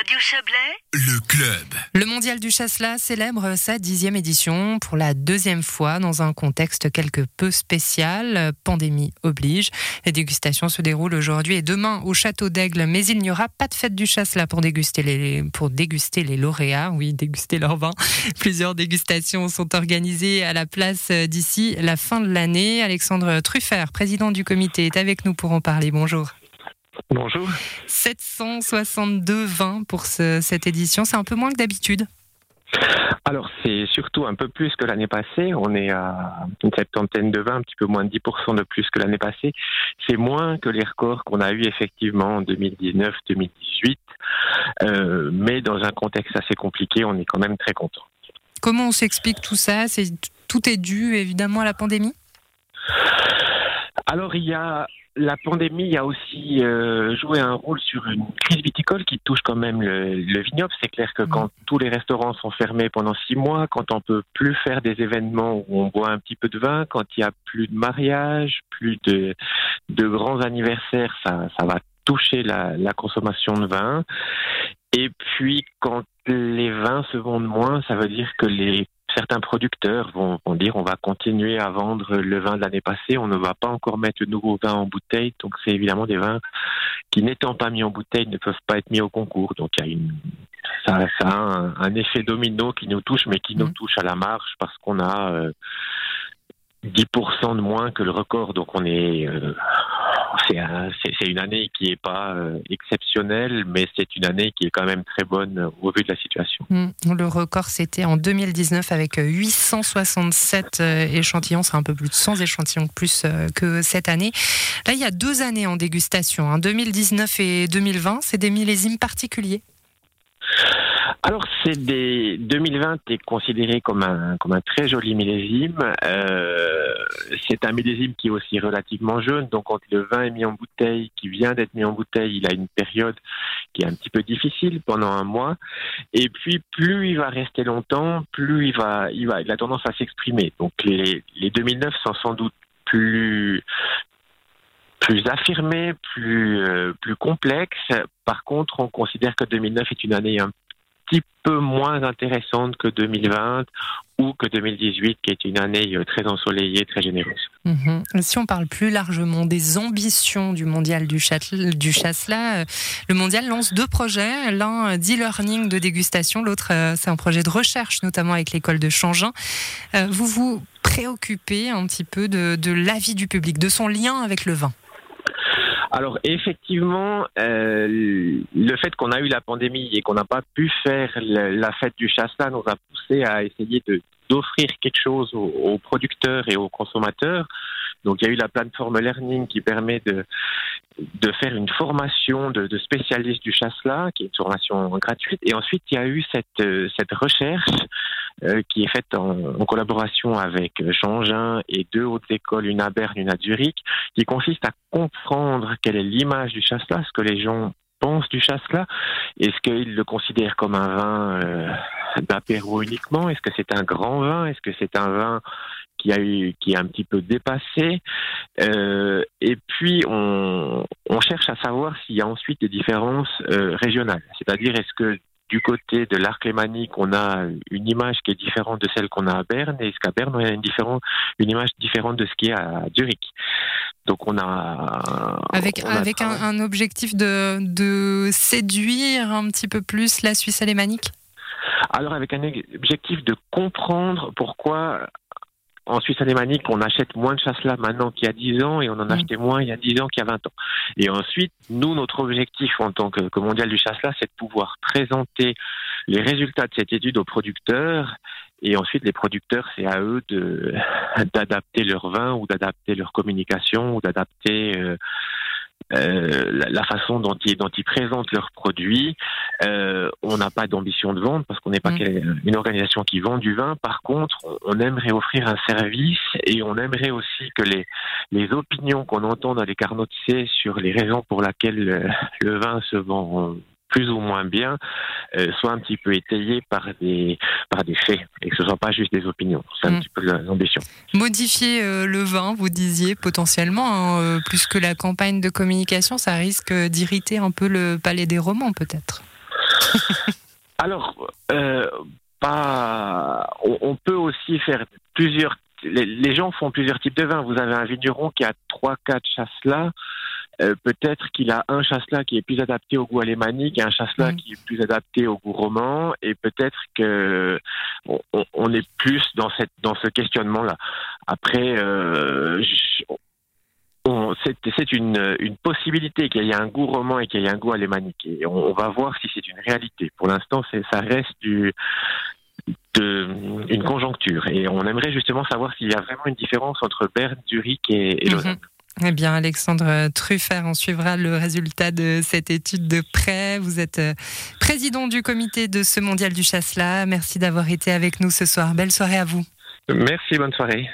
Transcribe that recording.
Radio Chablais, Le club. Le mondial du Chasselas célèbre sa dixième édition pour la deuxième fois dans un contexte quelque peu spécial. Pandémie oblige. Les dégustations se déroulent aujourd'hui et demain au Château d'Aigle, mais il n'y aura pas de fête du Chasselas pour déguster les, pour déguster les lauréats. Oui, déguster leur vin. Plusieurs dégustations sont organisées à la place d'ici la fin de l'année. Alexandre Truffert, président du comité, est avec nous pour en parler. Bonjour. Bonjour. 762 vins pour ce- cette édition, c'est un peu moins que d'habitude. Alors c'est surtout un peu plus que l'année passée. On est à une septantaine de vins, un petit peu moins de 10% de plus que l'année passée. C'est moins que les records qu'on a eu effectivement en 2019-2018. Euh, mais dans un contexte assez compliqué, on est quand même très content. Comment on s'explique tout ça? Tout est dû évidemment à la pandémie? Alors il y a la pandémie, a aussi euh, joué un rôle sur une crise viticole qui touche quand même le, le vignoble. C'est clair que Mhm. quand tous les restaurants sont fermés pendant six mois, quand on peut plus faire des événements où on boit un petit peu de vin, quand il y a plus de mariages, plus de, de grands anniversaires, ça, ça va toucher la, la consommation de vin. Et puis quand les vins se vendent moins, ça veut dire que les certains producteurs vont, vont dire on va continuer à vendre le vin de l'année passée, on ne va pas encore mettre de nouveaux vins en bouteille, donc c'est évidemment des vins qui n'étant pas mis en bouteille ne peuvent pas être mis au concours. Donc il y a une ça, ça a un, un effet domino qui nous touche, mais qui nous Mhm. touche à la marge parce qu'on a euh, 10% de moins que le record. Donc on est euh, c'est un- c'est c'est une année qui est pas euh, exceptionnelle, mais c'est une année qui est quand même très bonne euh, au vu de la situation. Hmm. Le record, c'était en 2019 avec 867 euh, échantillons. C'est un peu plus de 100 échantillons de plus que cette année. Là, il y a deux années en dégustation, hein, 2019 et 2020. C'est des millésimes particuliers. Alors, c'est des 2020 est considéré comme un comme un très joli millésime. Euh, c'est un millésime qui est aussi relativement jeune. Donc, quand le vin est mis en bouteille, qui vient d'être mis en bouteille, il a une période qui est un petit peu difficile pendant un mois. Et puis, plus il va rester longtemps, plus il va il va il a tendance à s'exprimer. Donc, les les 2009 sont sans doute plus plus affirmés, plus euh, plus complexes. Par contre, on considère que 2009 est une année un petit peu moins intéressante que 2020 ou que 2018, qui est une année euh, très ensoleillée, très généreuse. Mhm. Si on parle plus largement des ambitions du mondial du, Châtel- du Chasselas, euh, le mondial lance deux projets. L'un, euh, d'e-learning de dégustation, l'autre, c'est un projet de recherche, notamment avec l'école de Changin. Vous vous préoccupez un petit peu de l'avis du public, de son lien avec le vin? Alors effectivement, euh, le fait qu'on a eu la pandémie et qu'on n'a pas pu faire la fête du Chasselas nous a poussé à essayer d'offrir quelque chose aux, producteurs et aux consommateurs. Donc il y a eu la plateforme Learning qui permet de faire une formation de, spécialistes du Chasselas, qui est une formation gratuite. Et ensuite il y a eu cette euh, cette recherche euh, qui est faite en, collaboration avec Changin et deux autres écoles, une à Berne, une à Zurich, qui consiste à comprendre quelle est l'image du Chasselas, ce que les gens pensent du Chasselas. Est-ce qu'ils le considèrent comme un vin euh, d'apéro uniquement? Est-ce que c'est un grand vin? Est-ce que c'est un vin qui a qui est un petit peu dépassé? Euh, Et puis on, cherche à savoir s'il y a ensuite des différences euh, régionales. C'est-à-dire est-ce que du côté de l'arc lémanique, on a une image qui est différente de celle qu'on a à Berne, et qu'à Berne, on a une, différente, une image différente de ce qui est à Zurich. Donc on a... Avec, on a avec un, un objectif de, de séduire un petit peu plus la Suisse alémanique? Alors avec un objectif de comprendre pourquoi en Suisse alémanique on achète moins de chasselas maintenant qu'il y a 10 ans et on en Mm. achetait moins il y a 10 ans qu'il y a 20 ans. Et ensuite, nous, notre objectif en tant que, que mondial du chasselas, c'est de pouvoir présenter les résultats de cette étude aux producteurs et ensuite les producteurs, c'est à eux de d'adapter leur vin ou d'adapter leur communication ou d'adapter euh, euh, la, la façon dont ils, dont ils présentent leurs produits. Euh, on n'a pas d'ambition de vente parce qu'on n'est pas Mm. quelle- une organisation qui vend du vin. Par contre, on- aimerait offrir un service et on aimerait aussi que les, les opinions qu'on entend dans les carnets de C sur les raisons pour lesquelles le, le vin se vend plus ou moins bien euh, soient un petit peu étayées par des, par des faits et que ce ne soit pas juste des opinions. C'est un Mm. petit peu l'ambition. Modifier euh, le vin, vous disiez potentiellement, hein, euh, plus que la campagne de communication, ça risque d'irriter un peu le palais des romans peut-être. Alors, euh, pas. On, peut aussi faire plusieurs. Les, gens font plusieurs types de vins. Vous avez un vigneron qui a trois, quatre chasselas. Euh, peut-être qu'il a un chasselas qui est plus adapté au goût alémanique et un chasselas mm. qui est plus adapté au goût roman. Et peut-être que on, est plus dans cette dans ce questionnement-là. Après, euh, c'est une, une, possibilité qu'il y ait un goût roman et qu'il y ait un goût alémanique. Et on, va voir si c'est une réalité. Pour l'instant, ça reste du, de, une conjoncture. Et on aimerait justement savoir s'il y a vraiment une différence entre Berne, Zurich et, et mhm. Eh bien, Alexandre Truffert, on suivra le résultat de cette étude de près. Vous êtes euh, président du comité de ce mondial du Chasselas. Merci d'avoir été avec nous ce soir. Belle soirée à vous. Merci, bonne soirée.